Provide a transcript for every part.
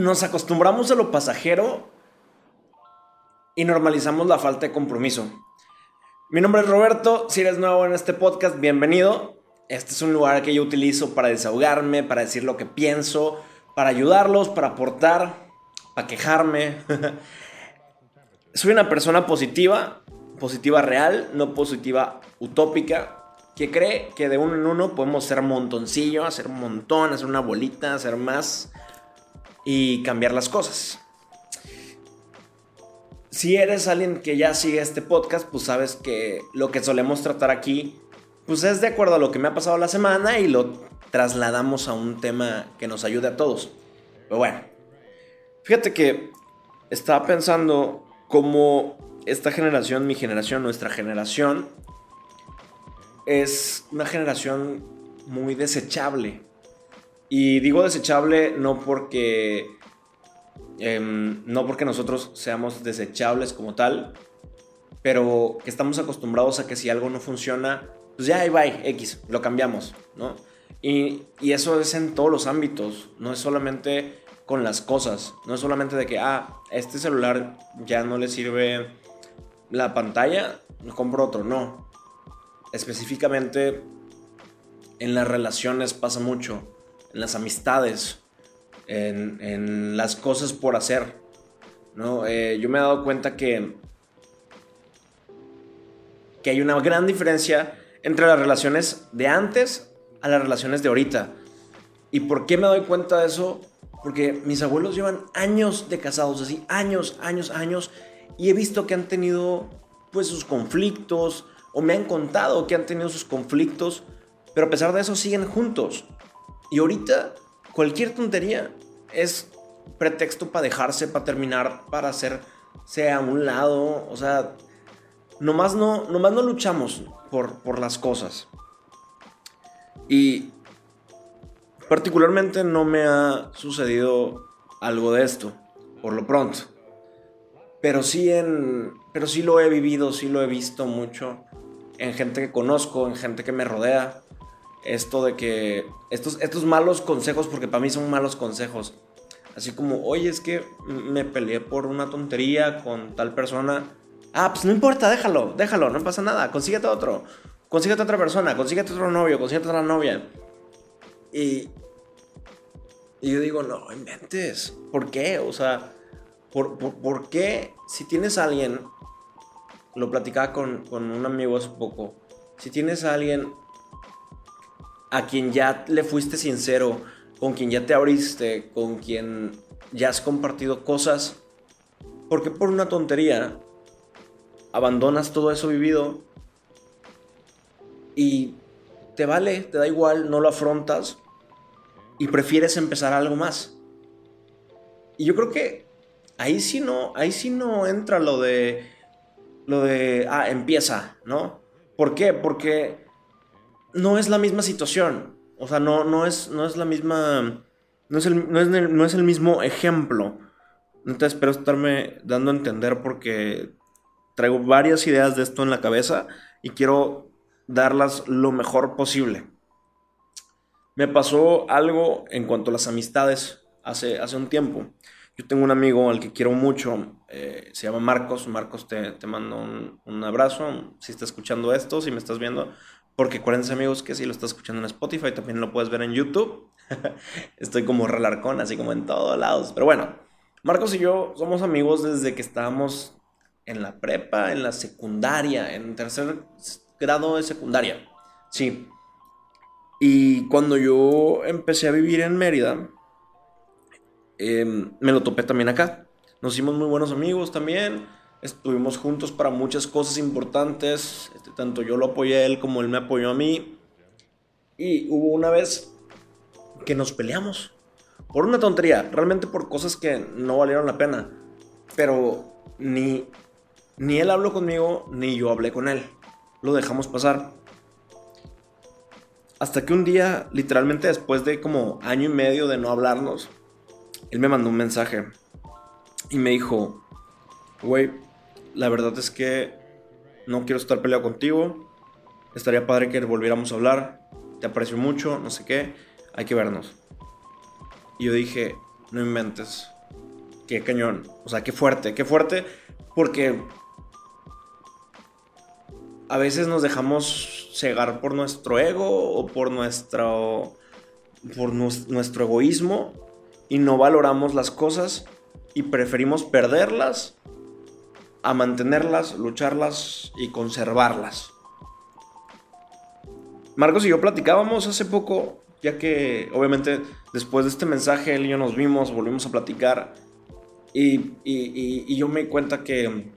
nos acostumbramos a lo pasajero y normalizamos la falta de compromiso. Mi nombre es Roberto, si eres nuevo en este podcast, bienvenido. Este es un lugar que yo utilizo para desahogarme, para decir lo que pienso, para ayudarlos, para aportar, para quejarme. Soy una persona positiva, positiva real, no positiva utópica, que cree que de uno en uno podemos ser montoncillo, hacer un montón, hacer una bolita, hacer más y cambiar las cosas. Si eres alguien que ya sigue este podcast, pues sabes que lo que solemos tratar aquí, pues es de acuerdo a lo que me ha pasado la semana y lo trasladamos a un tema que nos ayude a todos. Pero bueno, fíjate que estaba pensando cómo esta generación, mi generación, nuestra generación, es una generación muy desechable. Y digo desechable no porque. Em, no porque nosotros seamos desechables como tal, pero que estamos acostumbrados a que si algo no funciona, pues ya ahí va, X, lo cambiamos, ¿no? Y, y, eso es en todos los ámbitos, no es solamente con las cosas, no es solamente de que, ah, este celular ya no le sirve la pantalla, compro otro, no. Específicamente en las relaciones pasa mucho en las amistades, en, las cosas por hacer. ¿no? Eh, yo me he dado cuenta que, que hay una gran diferencia entre las relaciones de antes a las relaciones de ahorita. ¿Y por qué me doy cuenta de eso? Porque mis abuelos llevan años de casados, así, años, años, años, y he visto que han tenido pues sus conflictos, o me han contado que han tenido sus conflictos, pero a pesar de eso siguen juntos. Y ahorita cualquier tontería es pretexto para dejarse, para terminar, para hacerse a un lado. O sea, nomás no, nomás no luchamos por, por las cosas. Y particularmente no me ha sucedido algo de esto, por lo pronto. Pero sí, en, pero sí lo he vivido, sí lo he visto mucho en gente que conozco, en gente que me rodea esto de que estos, estos malos consejos, porque para mí son malos consejos, así como, oye, es que me peleé por una tontería con tal persona, ah, pues no importa, déjalo, déjalo, no pasa nada, consíguete otro, consíguete otra persona, consíguete otro novio, consíguete otra novia. Y, y yo digo, no, inventes, ¿por qué? O sea, ¿por, por, qué si tienes alguien, lo platicaba con, con un amigo hace poco, si tienes alguien a quien ya le fuiste sincero, con quien ya te abriste, con quien ya has compartido cosas, porque por una tontería abandonas todo eso vivido y te vale, te da igual, no lo afrontas y prefieres empezar algo más. Y yo creo que ahí sí no, ahí sí no entra lo de lo de ah, empieza, ¿no? ¿Por qué? Porque no es la misma situación. O sea, no, no, es, no es la misma. No es, el, no, es el, mismo ejemplo. Entonces espero estarme dando a entender porque traigo varias ideas de esto en la cabeza y quiero darlas lo mejor posible. Me pasó algo en cuanto a las amistades hace, hace un tiempo. Yo tengo un amigo al que quiero mucho, eh, se llama Marcos. Marcos, te, te mando un, un, abrazo. Si estás escuchando esto, si me estás viendo, porque acuérdense amigos que si lo estás escuchando en Spotify, también lo puedes ver en YouTube. Estoy como relarcón, así como en todos lados. Pero bueno, Marcos y yo somos amigos desde que estábamos en la prepa, en la secundaria, en tercer grado de secundaria. Sí. Y cuando yo empecé a vivir en Mérida, em, me lo topé también acá. Nos hicimos muy buenos amigos también Estuvimos juntos para muchas cosas importantes. Este, tanto yo lo apoyé a él como él me apoyó a mí. Y hubo una vez que nos peleamos. Por una tontería. Realmente por cosas que no valieron la pena. Pero ni, ni él habló conmigo, ni yo hablé con él. Lo dejamos pasar. Hasta que un día, literalmente después de como año y medio de no hablarnos, él me mandó un mensaje. Y me dijo, güey, la verdad es que no quiero estar peleado contigo. Estaría padre que volviéramos a hablar. Te aprecio mucho, no sé qué. Hay que vernos. Y yo dije, no inventes. Qué cañón. O sea, qué fuerte, qué fuerte. Porque a veces nos dejamos cegar por nuestro ego o por nuestro, por nuestro egoísmo y no valoramos las cosas y preferimos perderlas a mantenerlas, lucharlas y conservarlas. Marcos y yo platicábamos hace poco, ya que obviamente después de este mensaje él y yo nos vimos, volvimos a platicar y, y, yo me di cuenta que,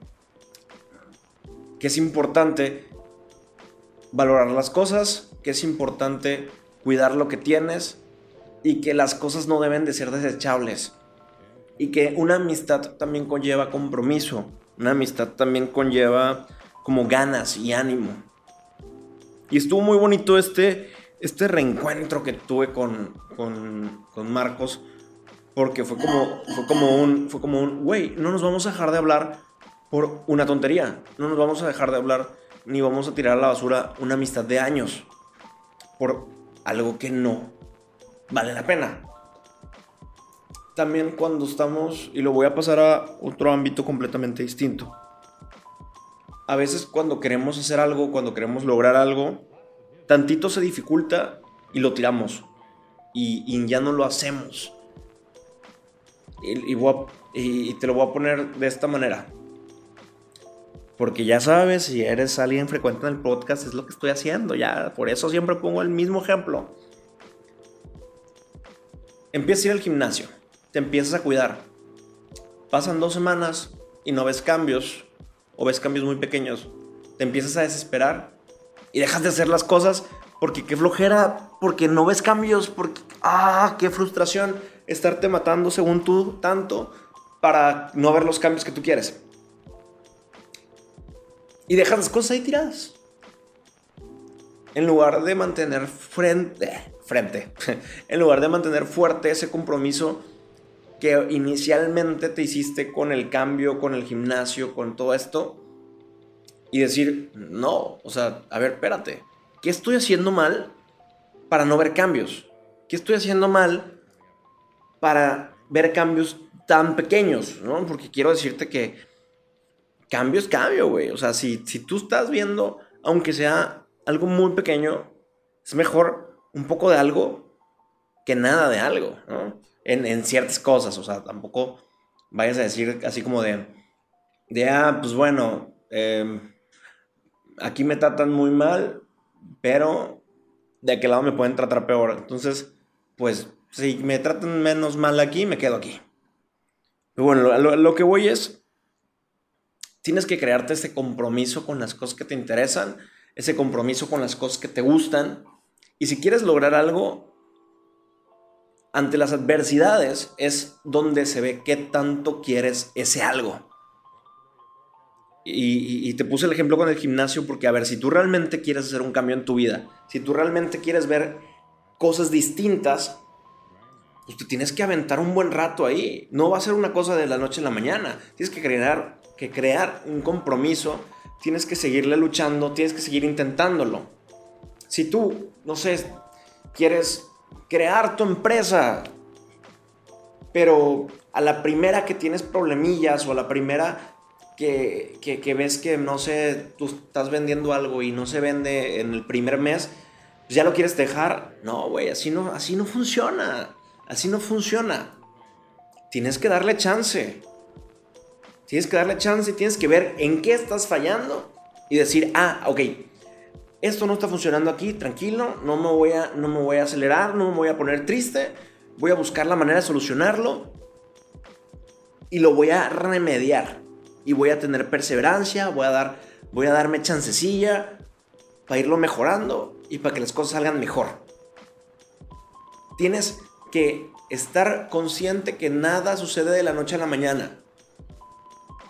que es importante valorar las cosas, que es importante cuidar lo que tienes y que las cosas no deben de ser desechables y que una amistad también conlleva compromiso, una amistad también conlleva como ganas y ánimo. Y estuvo muy bonito este, este reencuentro que tuve con, con, con Marcos, porque fue como, fue como un, fue como un, güey, no nos vamos a dejar de hablar por una tontería, no nos vamos a dejar de hablar ni vamos a tirar a la basura una amistad de años por algo que no vale la pena también cuando estamos, y lo voy a pasar a otro ámbito completamente distinto. A veces cuando queremos hacer algo, cuando queremos lograr algo, tantito se dificulta y lo tiramos. Y, ya no lo hacemos. Y, te lo voy a poner de esta manera. Porque ya sabes, si eres alguien frecuente en el podcast, es lo que estoy haciendo. Ya, por eso siempre pongo el mismo ejemplo. Empieza a ir al gimnasio te empiezas a cuidar. Pasan dos semanas y no ves cambios, o ves cambios muy pequeños. Te empiezas a desesperar y dejas de hacer las cosas porque qué flojera, porque no ves cambios, porque, ah, qué frustración estarte matando según tú tanto para no ver los cambios que tú quieres. Y dejas las cosas ahí tiradas. En lugar de mantener frente, frente, en lugar de mantener fuerte ese compromiso que inicialmente te hiciste con el cambio, con el gimnasio, con todo esto, y decir, no, o sea, a ver, espérate, ¿qué estoy haciendo mal para no ver cambios? ¿Qué estoy haciendo mal para ver cambios tan pequeños? ¿no? Porque quiero decirte que cambio es cambio, güey. O sea, si, si tú estás viendo, aunque sea algo muy pequeño, es mejor un poco de algo que nada de algo, ¿no? en, ciertas cosas, o sea, tampoco vayas a decir así como de, de ah, pues bueno, em, aquí me tratan muy mal, pero de aquel lado me pueden tratar peor. Entonces, pues si me tratan menos mal aquí, me quedo aquí. Pero bueno, lo, lo, que voy es, tienes que crearte ese compromiso con las cosas que te interesan, ese compromiso con las cosas que te gustan. Y si quieres lograr algo, ante las adversidades es donde se ve qué tanto quieres ese algo. Y, te puse el ejemplo con el gimnasio porque, a ver, si tú realmente quieres hacer un cambio en tu vida, si tú realmente quieres ver cosas distintas, pues te tienes que aventar un buen rato ahí. No va a ser una cosa de la noche a la mañana. Tienes que crear, que crear un compromiso, tienes que seguirle luchando, tienes que seguir intentándolo. Si tú, no sé, quieres crear tu empresa. Pero a la primera que tienes problemillas o a la primera que, que, ves que, no sé, tú estás vendiendo algo y no se vende en el primer mes, pues ya lo quieres dejar. No, güey, así no, así no funciona. Así no funciona. Tienes que darle chance. Tienes que darle chance y tienes que ver en qué estás fallando y decir, ah, ok, esto no está funcionando aquí, tranquilo, no me voy a, no me voy a acelerar, no me voy a poner triste, voy a buscar la manera de solucionarlo y lo voy a remediar y voy a tener perseverancia, voy a dar voy a darme chancecilla para irlo mejorando y para que las cosas salgan mejor. Tienes que estar consciente que nada sucede de la noche a la mañana.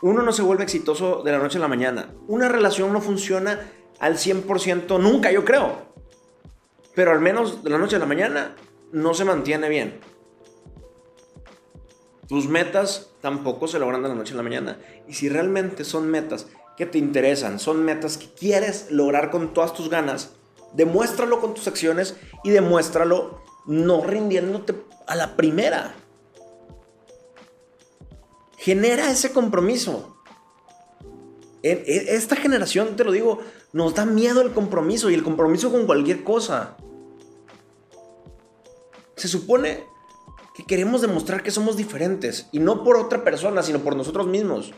Uno no se vuelve exitoso de la noche a la mañana. Una relación no funciona al 100% nunca, yo creo. Pero al menos de la noche a la mañana no se mantiene bien. Tus metas tampoco se logran de la noche a la mañana. Y si realmente son metas que te interesan, son metas que quieres lograr con todas tus ganas, demuéstralo con tus acciones y demuéstralo no rindiéndote a la primera. genera ese compromiso. Esta generación, te lo digo, nos da miedo el compromiso y el compromiso con cualquier cosa. Se supone que queremos demostrar que somos diferentes y no por otra persona, sino por nosotros mismos.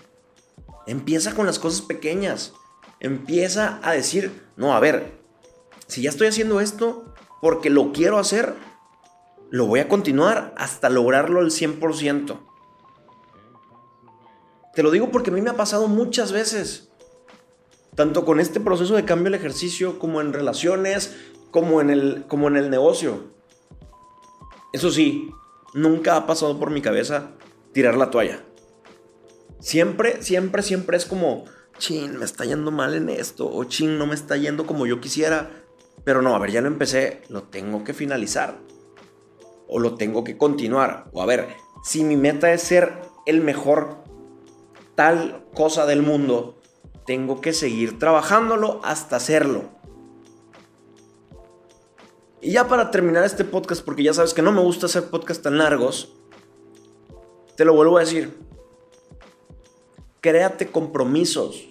Empieza con las cosas pequeñas. Empieza a decir, no, a ver, si ya estoy haciendo esto porque lo quiero hacer, lo voy a continuar hasta lograrlo al 100%. Te lo digo porque a mí me ha pasado muchas veces. Tanto con este proceso de cambio del ejercicio, como en relaciones, como en el, como en el negocio. Eso sí, nunca ha pasado por mi cabeza tirar la toalla. Siempre, siempre, siempre es como, chin, me está yendo mal en esto, o chin, no me está yendo como yo quisiera. Pero no, a ver, ya lo empecé, lo tengo que finalizar. O lo tengo que continuar. O a ver, si mi meta es ser el mejor tal cosa del mundo, tengo que seguir trabajándolo hasta hacerlo. Y ya para terminar este podcast, porque ya sabes que no me gusta hacer podcasts tan largos, te lo vuelvo a decir. Créate compromisos.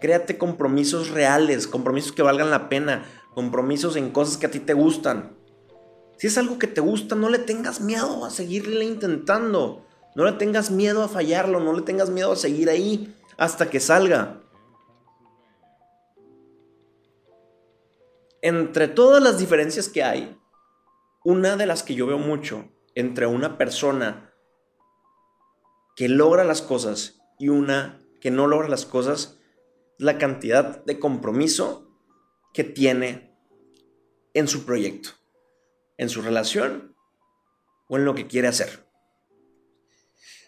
Créate compromisos reales, compromisos que valgan la pena, compromisos en cosas que a ti te gustan. Si es algo que te gusta, no le tengas miedo a seguirle intentando. No le tengas miedo a fallarlo, no le tengas miedo a seguir ahí hasta que salga. Entre todas las diferencias que hay, una de las que yo veo mucho entre una persona que logra las cosas y una que no logra las cosas la cantidad de compromiso que tiene en su proyecto, en su relación o en lo que quiere hacer.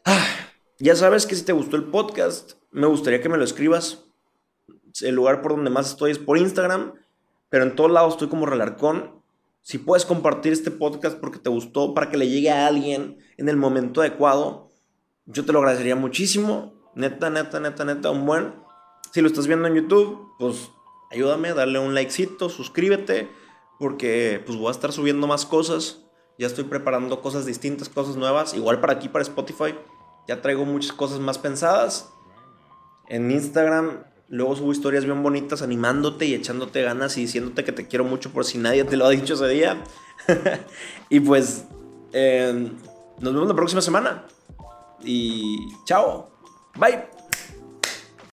Ah, ya sabes que si te gustó el podcast, me gustaría que me lo escribas. El lugar por donde más estoy es por Instagram, pero en todos lados estoy como Relarcón. Si puedes compartir este podcast porque te gustó, para que le llegue a alguien en el momento adecuado, yo te lo agradecería muchísimo. Neta, neta, neta, neta, un buen. Si lo estás viendo en YouTube, pues ayúdame, dale un likecito, suscríbete, porque pues voy a estar subiendo más cosas. Ya estoy preparando cosas distintas, cosas nuevas. Igual para aquí, para Spotify, ya traigo muchas cosas más pensadas. En Instagram luego subo historias bien bonitas animándote y echándote ganas y diciéndote que te quiero mucho por si nadie te lo ha dicho ese día. y pues eh, nos vemos la próxima semana. Y chao. Bye.